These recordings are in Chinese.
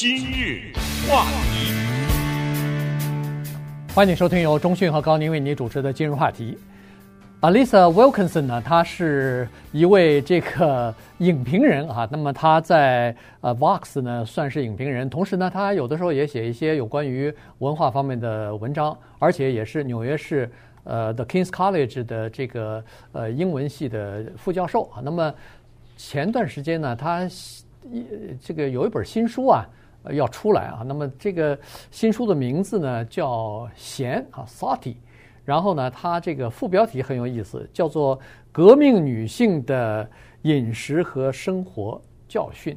今日话题，欢迎收听由中讯和高宁为您主持的今日话题。Alisa Wilkinson 呢，他是一位这个影评人啊。那么他在呃 Vox 呢算是影评人，同时呢，他有的时候也写一些有关于文化方面的文章，而且也是纽约市呃 The King's College 的这个呃英文系的副教授啊。那么前段时间呢，他一这个有一本新书啊。要出来啊！那么这个新书的名字呢叫娴啊，Sati。然后呢，它这个副标题很有意思，叫做《革命女性的饮食和生活教训》。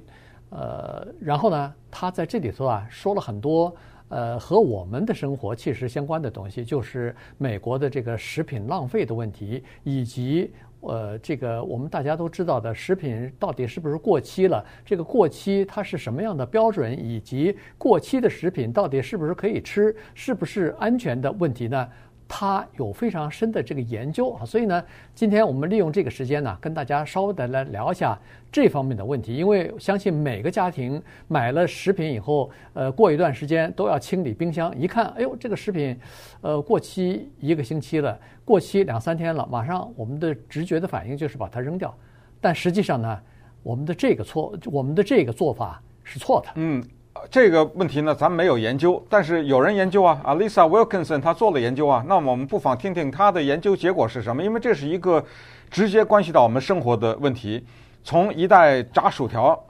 呃，然后呢，他在这里头啊说了很多呃和我们的生活切实相关的东西，就是美国的这个食品浪费的问题，以及。呃，这个我们大家都知道的食品到底是不是过期了？这个过期它是什么样的标准？以及过期的食品到底是不是可以吃？是不是安全的问题呢？他有非常深的这个研究啊，所以呢，今天我们利用这个时间呢，跟大家稍微的来聊一下这方面的问题。因为相信每个家庭买了食品以后，呃，过一段时间都要清理冰箱，一看，哎呦，这个食品，呃，过期一个星期了，过期两三天了，马上我们的直觉的反应就是把它扔掉。但实际上呢，我们的这个错，我们的这个做法是错的。嗯。这个问题呢，咱没有研究，但是有人研究啊，Alisa Wilkinson 他做了研究啊，那我们不妨听听他的研究结果是什么？因为这是一个直接关系到我们生活的问题。从一袋炸薯条，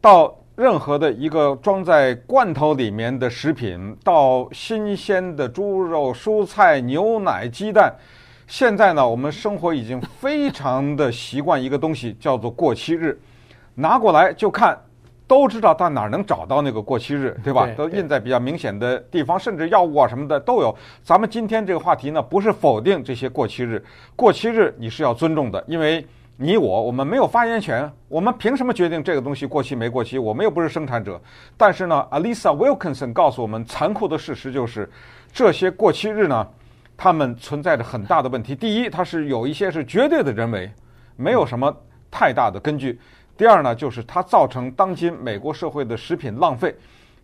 到任何的一个装在罐头里面的食品，到新鲜的猪肉、蔬菜、牛奶、鸡蛋，现在呢，我们生活已经非常的习惯一个东西，叫做过期日，拿过来就看。都知道到哪儿能找到那个过期日，对吧？都印在比较明显的地方，甚至药物啊什么的都有。咱们今天这个话题呢，不是否定这些过期日，过期日你是要尊重的，因为你我我们没有发言权，我们凭什么决定这个东西过期没过期？我们又不是生产者。但是呢，Alisa Wilkinson 告诉我们，残酷的事实就是，这些过期日呢，它们存在着很大的问题。第一，它是有一些是绝对的人为，没有什么太大的根据。第二呢，就是它造成当今美国社会的食品浪费，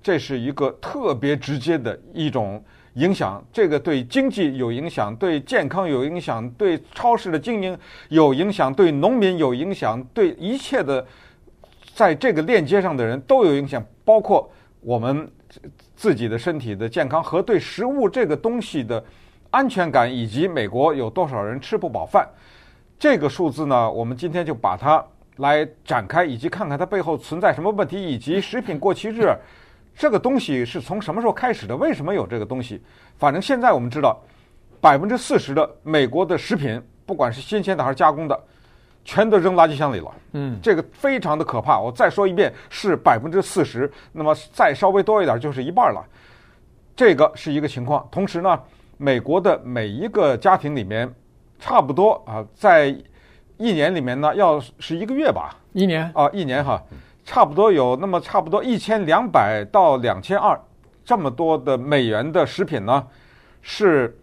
这是一个特别直接的一种影响。这个对经济有影响，对健康有影响，对超市的经营有影响，对农民有影响，对一切的在这个链接上的人都有影响，包括我们自己的身体的健康和对食物这个东西的安全感，以及美国有多少人吃不饱饭。这个数字呢，我们今天就把它。来展开，以及看看它背后存在什么问题，以及食品过期日 这个东西是从什么时候开始的？为什么有这个东西？反正现在我们知道，百分之四十的美国的食品，不管是新鲜的还是加工的，全都扔垃圾箱里了。嗯，这个非常的可怕。我再说一遍，是百分之四十，那么再稍微多一点就是一半了。这个是一个情况。同时呢，美国的每一个家庭里面，差不多啊，在一年里面呢，要是一个月吧，一年啊，一年哈，差不多有那么差不多一千两百到两千二这么多的美元的食品呢，是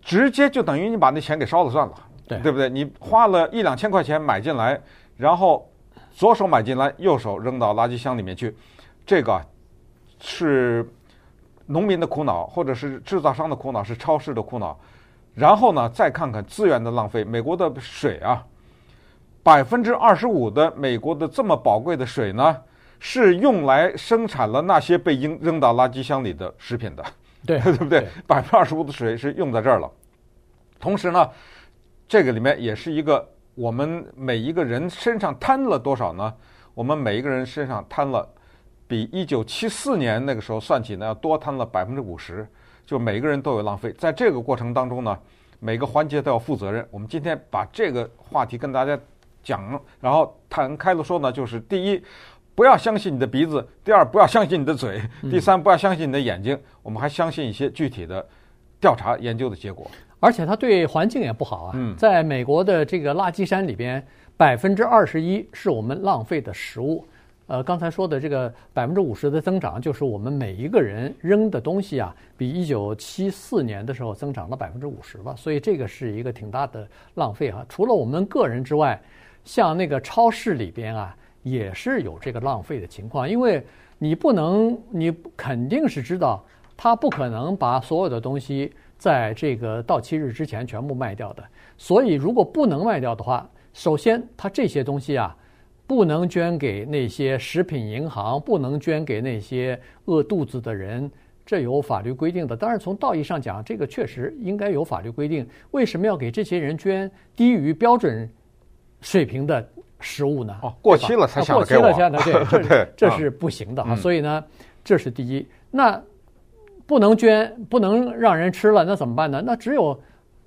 直接就等于你把那钱给烧了算了，对对不对？你花了一两千块钱买进来，然后左手买进来，右手扔到垃圾箱里面去，这个是农民的苦恼，或者是制造商的苦恼，是超市的苦恼。然后呢，再看看资源的浪费，美国的水啊。百分之二十五的美国的这么宝贵的水呢，是用来生产了那些被扔扔到垃圾箱里的食品的，对对不对？百分之二十五的水是用在这儿了。同时呢，这个里面也是一个我们每一个人身上贪了多少呢？我们每一个人身上贪了，比一九七四年那个时候算起呢，要多贪了百分之五十。就每个人都有浪费，在这个过程当中呢，每个环节都要负责任。我们今天把这个话题跟大家。讲，然后谈开了说呢，就是第一，不要相信你的鼻子；第二，不要相信你的嘴；第三，不要相信你的眼睛。我们还相信一些具体的调查研究的结果，而且它对环境也不好啊。在美国的这个垃圾山里边，百分之二十一是我们浪费的食物。呃，刚才说的这个百分之五十的增长，就是我们每一个人扔的东西啊，比一九七四年的时候增长了百分之五十吧。所以这个是一个挺大的浪费啊。除了我们个人之外，像那个超市里边啊，也是有这个浪费的情况，因为你不能，你肯定是知道，他不可能把所有的东西在这个到期日之前全部卖掉的。所以，如果不能卖掉的话，首先他这些东西啊，不能捐给那些食品银行，不能捐给那些饿肚子的人，这有法律规定的。当然，从道义上讲，这个确实应该有法律规定。为什么要给这些人捐低于标准水平的？食物呢？哦，过期了才想给我。过期了，对，这对这是不行的啊。所以呢，这是第一。那不能捐，不能让人吃了，那怎么办呢？那只有。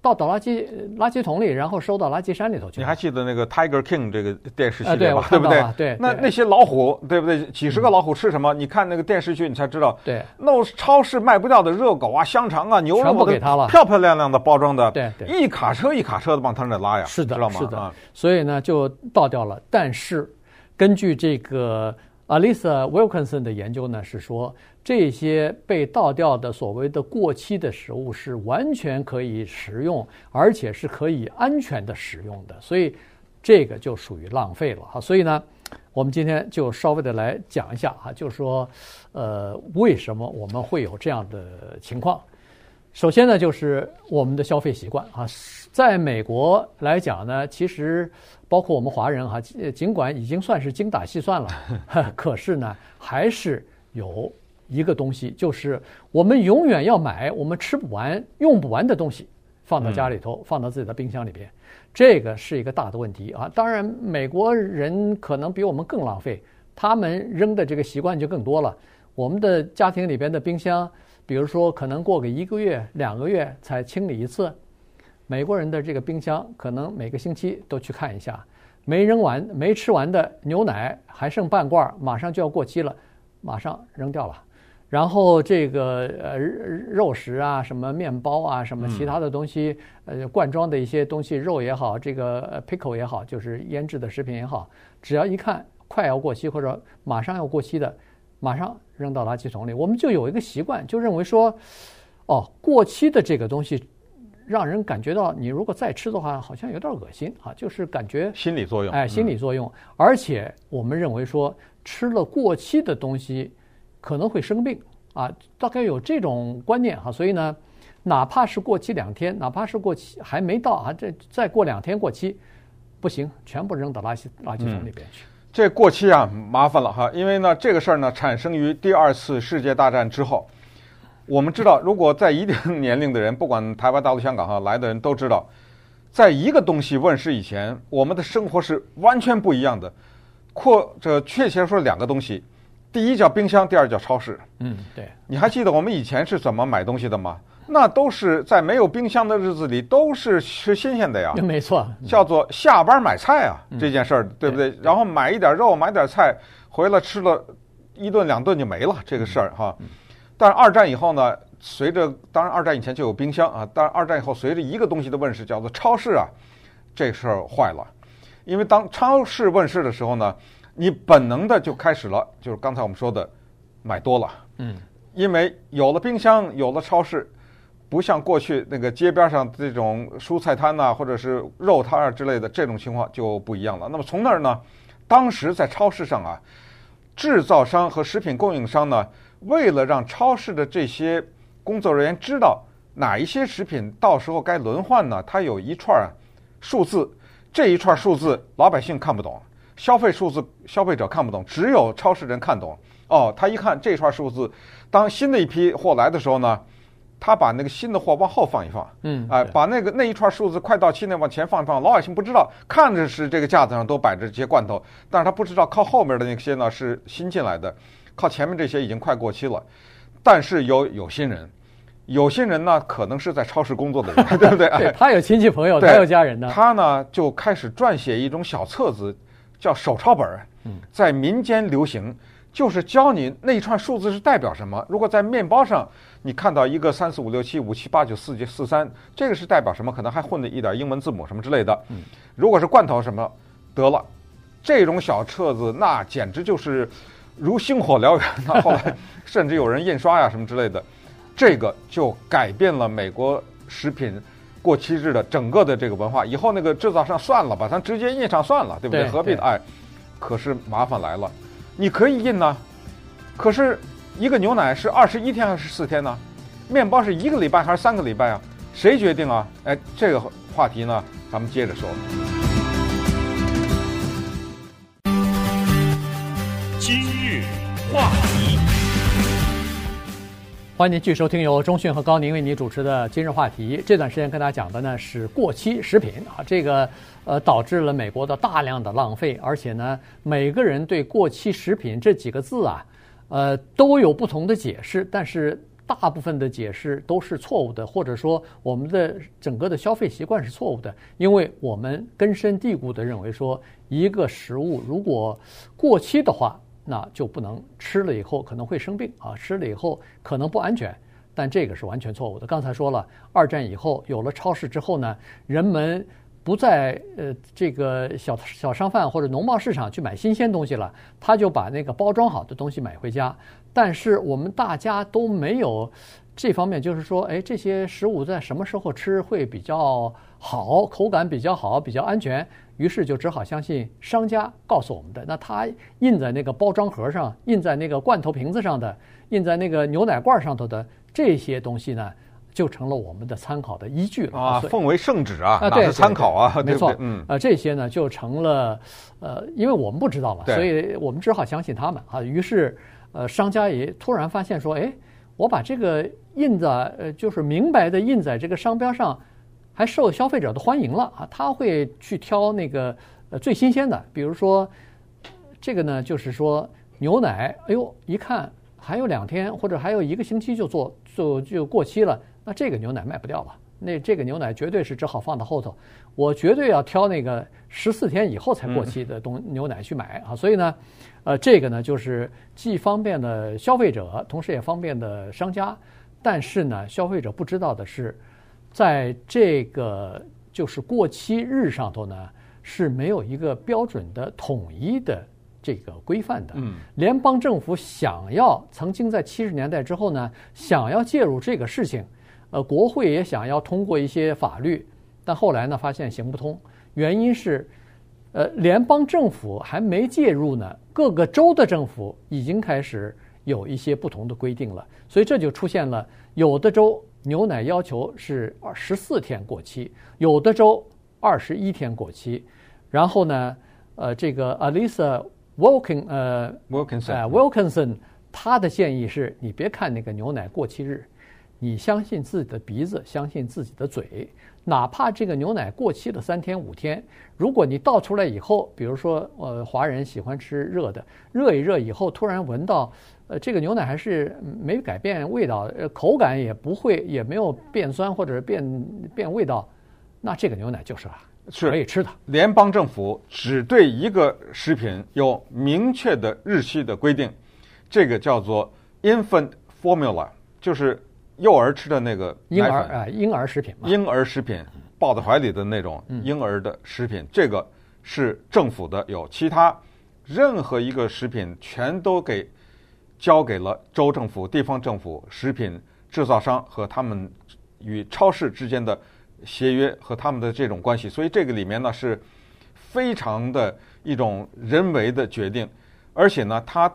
到倒垃圾垃圾桶里，然后收到垃圾山里头去。你还记得那个 Tiger King 这个电视系列吧？对不对？对。那那些老虎，对不对？几十个老虎吃什么？你看那个电视剧，你才知道。对。那超市卖不掉的热狗啊、香肠啊、牛肉，全部给他了，漂漂亮亮的包装的。对对。一卡车一卡车的往他那拉呀。是的，知道吗？是的。所以呢，就倒掉了。但是，根据这个 Alisa Wilkinson 的研究呢，是说。这些被倒掉的所谓的过期的食物是完全可以食用，而且是可以安全的食用的，所以这个就属于浪费了哈。所以呢，我们今天就稍微的来讲一下哈，就是说，呃，为什么我们会有这样的情况？首先呢，就是我们的消费习惯啊，在美国来讲呢，其实包括我们华人哈，尽管已经算是精打细算了，可是呢，还是有。一个东西就是我们永远要买我们吃不完、用不完的东西，放到家里头，放到自己的冰箱里边，这个是一个大的问题啊。当然，美国人可能比我们更浪费，他们扔的这个习惯就更多了。我们的家庭里边的冰箱，比如说可能过个一个月、两个月才清理一次，美国人的这个冰箱可能每个星期都去看一下，没扔完、没吃完的牛奶还剩半罐，马上就要过期了，马上扔掉了。然后这个呃肉食啊，什么面包啊，什么其他的东西，呃罐装的一些东西，肉也好，这个 pickle 也好，就是腌制的食品也好，只要一看快要过期或者马上要过期的，马上扔到垃圾桶里。我们就有一个习惯，就认为说，哦，过期的这个东西，让人感觉到你如果再吃的话，好像有点恶心啊，就是感觉心理作用，哎，心理作用。而且我们认为说，吃了过期的东西。可能会生病啊，大概有这种观念哈，所以呢，哪怕是过期两天，哪怕是过期还没到啊，这再过两天过期，不行，全部扔到垃圾垃圾桶里边去。这过期啊，麻烦了哈，因为呢，这个事儿呢，产生于第二次世界大战之后。我们知道，如果在一定年龄的人，不管台湾、大陆、香港哈来的人都知道，在一个东西问世以前，我们的生活是完全不一样的。或者确切说，两个东西。第一叫冰箱，第二叫超市。嗯，对。你还记得我们以前是怎么买东西的吗？那都是在没有冰箱的日子里，都是吃新鲜的呀。没错，叫做下班买菜啊，嗯、这件事儿，对不对？对，然后买一点肉，买点菜，回来吃了一顿两顿就没了，这个事儿哈。但是二战以后呢，随着当然二战以前就有冰箱啊，但是二战以后随着一个东西的问世，叫做超市啊，这事儿坏了，因为当超市问世的时候呢。你本能的就开始了，就是刚才我们说的，买多了。嗯，因为有了冰箱，有了超市，不像过去那个街边上这种蔬菜摊呐，或者是肉摊啊之类的这种情况就不一样了。那么从那儿呢，当时在超市上啊，制造商和食品供应商呢，为了让超市的这些工作人员知道哪一些食品到时候该轮换呢，它有一串数字，这一串数字老百姓看不懂。消费数字，消费者看不懂，只有超市人看懂。哦，他一看这串数字，当新的一批货来的时候呢，他把那个新的货往后放一放，嗯，哎，把那个那一串数字快到期那往前放一放。老百姓不知道，看着是这个架子上都摆着这些罐头，但是他不知道靠后面的那些呢是新进来的，靠前面这些已经快过期了。但是有有心人，有心人呢可能是在超市工作的人，对不对？对，他有亲戚朋友，他有家人呢。他呢就开始撰写一种小册子。叫手抄本儿，在民间流行，就是教你那一串数字是代表什么。如果在面包上你看到一个三四五六七五七八九四九四三，这个是代表什么？可能还混了一点英文字母什么之类的。如果是罐头什么，得了，这种小册子那简直就是如星火燎原。那 后来甚至有人印刷呀什么之类的，这个就改变了美国食品。过期日的整个的这个文化，以后那个制造商算了吧，咱直接印上算了，对不对？对何必呢？哎，可是麻烦来了，你可以印呢，可是一个牛奶是二十一天还是十四天呢？面包是一个礼拜还是三个礼拜啊？谁决定啊？哎，这个话题呢，咱们接着说。今日话题，欢迎继续收听由中讯和高宁为您主持的《今日话题》。这段时间跟大家讲的呢是过期食品啊，这个呃导致了美国的大量的浪费，而且呢，每个人对“过期食品”这几个字啊，呃都有不同的解释，但是大部分的解释都是错误的，或者说我们的整个的消费习惯是错误的，因为我们根深蒂固的认为说，一个食物如果过期的话，那就不能吃了以后可能会生病啊，吃了以后可能不安全，但这个是完全错误的。刚才说了，二战以后有了超市之后呢，人们不在呃这个小小商贩或者农贸市场去买新鲜东西了，他就把那个包装好的东西买回家。但是我们大家都没有这方面，就是说，哎，这些食物在什么时候吃会比较好，口感比较好，比较安全。于是就只好相信商家告诉我们的。那他印在那个包装盒上，印在那个罐头瓶子上的，印在那个牛奶罐上头的这些东西呢，就成了我们的参考的依据了啊，奉为圣旨啊，啊，哪是参考啊？没错，嗯，呃，这些呢就成了，呃，因为我们不知道嘛，所以我们只好相信他们啊。于是，呃，商家也突然发现说，哎，我把这个印在，呃，就是明白的印在这个商标上。还受消费者的欢迎了啊！他会去挑那个呃最新鲜的，比如说这个呢，就是说牛奶，哎呦，一看还有两天或者还有一个星期就做就就过期了，那这个牛奶卖不掉了。那这个牛奶绝对是只好放到后头，我绝对要挑那个十四天以后才过期的东牛奶去买啊！所以呢，呃，这个呢就是既方便的消费者，同时也方便的商家，但是呢，消费者不知道的是。在这个就是过期日上头呢，是没有一个标准的统一的这个规范的。嗯，联邦政府想要曾经在七十年代之后呢，想要介入这个事情，呃，国会也想要通过一些法律，但后来呢发现行不通，原因是，呃，联邦政府还没介入呢，各个州的政府已经开始有一些不同的规定了，所以这就出现了有的州。牛奶要求是二十四天过期，有的州二十一天过期。然后呢，呃，这个 Alisa Wilkin 呃 Wilkinson 呃 Wilkinson 他的建议是你别看那个牛奶过期日，你相信自己的鼻子，相信自己的嘴，哪怕这个牛奶过期了三天五天，如果你倒出来以后，比如说呃华人喜欢吃热的，热一热以后突然闻到。呃，这个牛奶还是没改变味道，呃，口感也不会，也没有变酸或者变变味道，那这个牛奶就是啊，是可以吃的。联邦政府只对一个食品有明确的日期的规定，这个叫做 infant formula，就是幼儿吃的那个婴儿啊，婴儿食品嘛，婴儿食品抱在怀里的那种婴儿的食品，嗯、这个是政府的有，其他任何一个食品全都给。交给了州政府、地方政府、食品制造商和他们与超市之间的协约和他们的这种关系，所以这个里面呢是非常的一种人为的决定，而且呢，它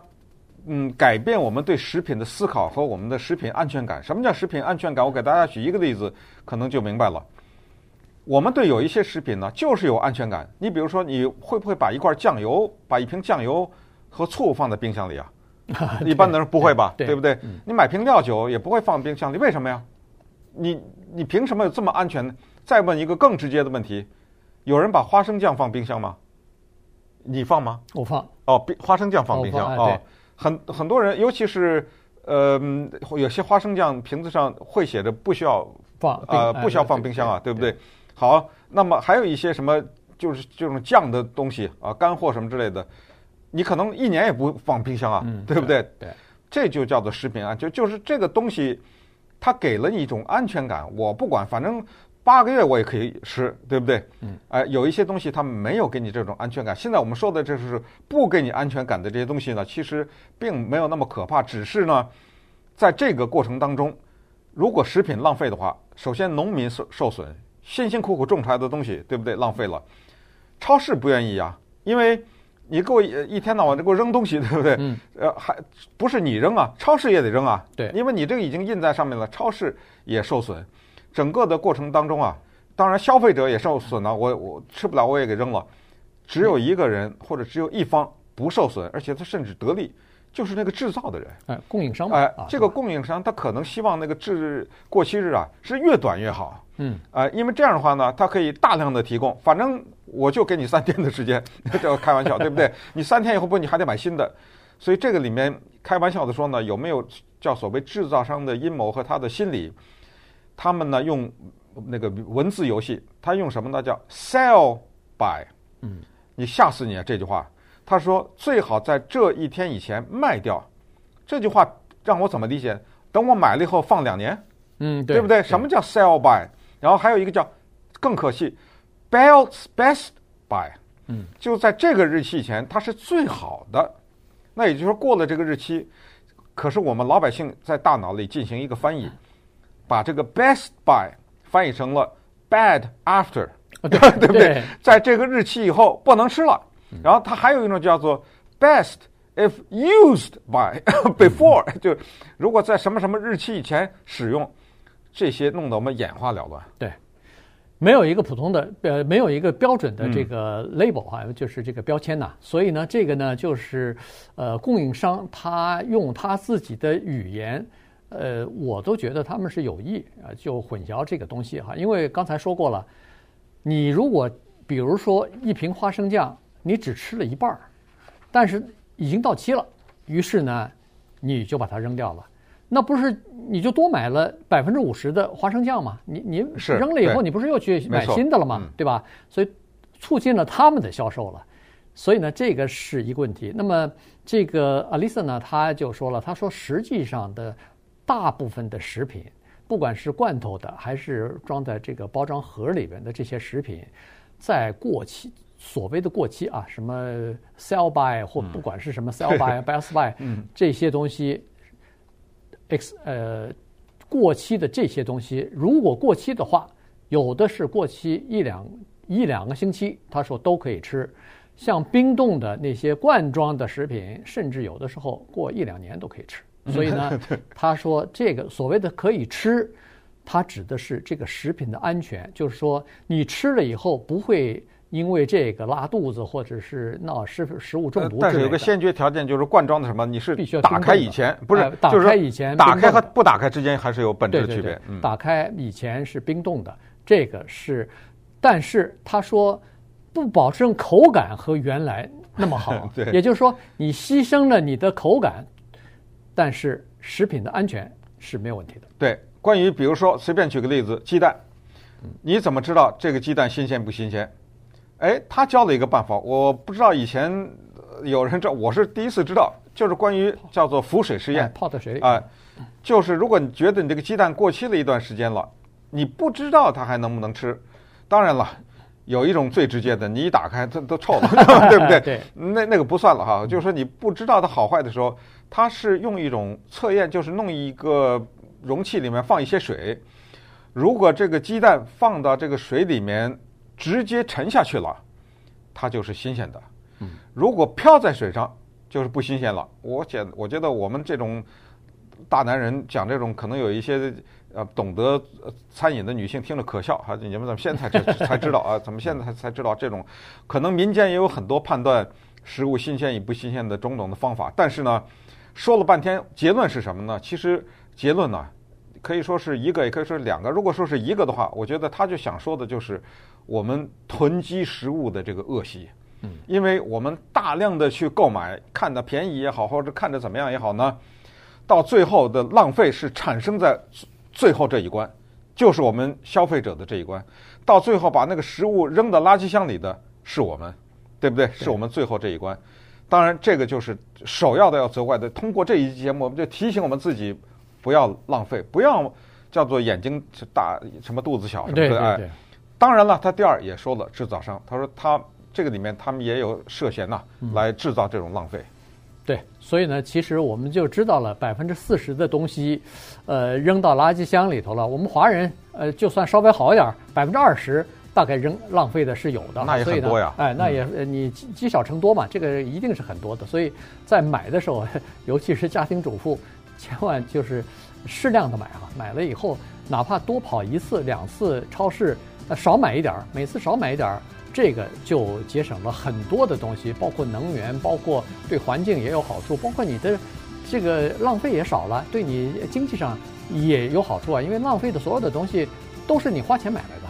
嗯改变我们对食品的思考和我们的食品安全感。什么叫食品安全感？我给大家举一个例子，可能就明白了。我们对有一些食品呢，就是有安全感。你比如说，你会不会把一块酱油、把一瓶酱油和醋放在冰箱里啊？一般的人不会吧，对，对不对？你买瓶料酒也不会放冰箱里，为什么呀？你你凭什么有这么安全呢？再问一个更直接的问题：有人把花生酱放冰箱吗？你放吗？我放。哦，花生酱放冰箱哦，很很多人，尤其是呃，有些花生酱瓶子上会写着不需要放呃不需要放冰箱啊，对不对？好，那么还有一些什么就是这种酱的东西啊，干货什么之类的。你可能一年也不放冰箱啊，嗯、对不对？对，这就叫做食品安全，就是这个东西，它给了你一种安全感。我不管，反正八个月我也可以吃，对不对？嗯。哎，有一些东西它没有给你这种安全感。现在我们说的这是不给你安全感的这些东西呢，其实并没有那么可怕，只是呢，在这个过程当中，如果食品浪费的话，首先农民受受损，辛辛苦苦种出来的东西，对不对？浪费了，超市不愿意呀，因为。你给我一一天到晚的给我扔东西，对不对？嗯。呃，还不是你扔啊，超市也得扔啊。对。因为你这个已经印在上面了，超市也受损。整个的过程当中啊，当然消费者也受损了。我我吃不了，我也给扔了。只有一个人或者只有一方不受损，而且他甚至得利，就是那个制造的人。哎，供应商嘛。哎，啊、这个供应商他可能希望那个制过期日啊是越短越好。嗯。呃，因为这样的话呢，他可以大量的提供，反正我就给你三天的时间，这开玩笑，对不对？你三天以后不，你还得买新的。所以这个里面开玩笑的说呢，有没有叫所谓制造商的阴谋和他的心理？他们呢用那个文字游戏，他用什么呢？叫 sell by。嗯。你吓死你啊！这句话，他说最好在这一天以前卖掉。这句话让我怎么理解？等我买了以后放两年，嗯，对不对？什么叫 sell by？然后还有一个叫更可惜，best best by，嗯，就在这个日期以前，它是最好的。那也就是说，过了这个日期，可是我们老百姓在大脑里进行一个翻译，把这个 best by 翻译成了 bad after。对 对不对？在这个日期以后不能吃了。然后它还有一种叫做 best if used by before，就如果在什么什么日期以前使用，这些弄得我们眼花缭乱。对，没有一个普通的呃，没有一个标准的这个 label 哈、嗯，就是这个标签呐。所以呢，这个呢就是呃，供应商他用他自己的语言，呃，我都觉得他们是有意啊，就混淆这个东西哈。因为刚才说过了。你如果比如说一瓶花生酱，你只吃了一半儿，但是已经到期了，于是呢，你就把它扔掉了，那不是你就多买了百分之五十的花生酱吗？你你扔了以后，你不是又去买新的了吗？对吧？所以促进了他们的销售了，所以呢，这个是一个问题。那么这个 Alisa 呢，他就说了，他说实际上的大部分的食品。不管是罐头的，还是装在这个包装盒里边的这些食品，在过期，所谓的过期啊，什么 sell by 或不管是什么 sell by、best by，这些东西，ex 呃过期的这些东西，如果过期的话，有的是过期一两一两个星期，他说都可以吃。像冰冻的那些罐装的食品，甚至有的时候过一两年都可以吃。所以呢，他说这个所谓的可以吃，它指的是这个食品的安全，就是说你吃了以后不会因为这个拉肚子或者是闹食食物中毒。但是有个先决条件，就是罐装的什么，你是必须要打开以前不是打开以前，打开和不打开之间还是有本质的区别。打开以前是冰冻的，这个是，但是他说不保证口感和原来那么好，对，也就是说你牺牲了你的口感。但是食品的安全是没有问题的。对，关于比如说随便举个例子，鸡蛋，你怎么知道这个鸡蛋新鲜不新鲜？哎，他教了一个办法，我不知道以前有人知道，我是第一次知道，就是关于叫做浮水试验，泡在水里。哎，就是如果你觉得你这个鸡蛋过期了一段时间了，你不知道它还能不能吃。当然了，有一种最直接的，你一打开它都臭了，对不对？对，那那个不算了哈，就是说你不知道它好坏的时候。它是用一种测验，就是弄一个容器里面放一些水，如果这个鸡蛋放到这个水里面直接沉下去了，它就是新鲜的。如果漂在水上，就是不新鲜了。我觉我觉得我们这种大男人讲这种，可能有一些呃懂得餐饮的女性听着可笑哈。你们怎么现在才才知道啊？怎么现在才才知道这种？可能民间也有很多判断食物新鲜与不新鲜的种种的方法，但是呢。说了半天，结论是什么呢？其实结论呢，可以说是一个，也可以说是两个。如果说是一个的话，我觉得他就想说的就是我们囤积食物的这个恶习。嗯，因为我们大量的去购买，看着便宜也好，或者看着怎么样也好呢，到最后的浪费是产生在最后这一关，就是我们消费者的这一关。到最后把那个食物扔到垃圾箱里的是我们，对不对？是我们最后这一关。当然，这个就是首要的要责怪的。通过这一期节目，我们就提醒我们自己，不要浪费，不要叫做眼睛大什么肚子小什么的。哎，当然了，他第二也说了，制造商，他说他这个里面他们也有涉嫌呐，来制造这种浪费。对，所以呢，其实我们就知道了百分之四十的东西，呃，扔到垃圾箱里头了。我们华人，呃，就算稍微好一点，百分之二十大概扔浪费的是有的。那也很多呀。哎，那也你积积少成多嘛，这个一定是很多的。所以在买的时候，尤其是家庭主妇，千万就是适量的买啊。买了以后，哪怕多跑一次两次超市，少买一点儿，每次少买一点儿。这个就节省了很多的东西，包括能源，包括对环境也有好处，包括你的这个浪费也少了，对你经济上也有好处啊。因为浪费的所有的东西都是你花钱买来的。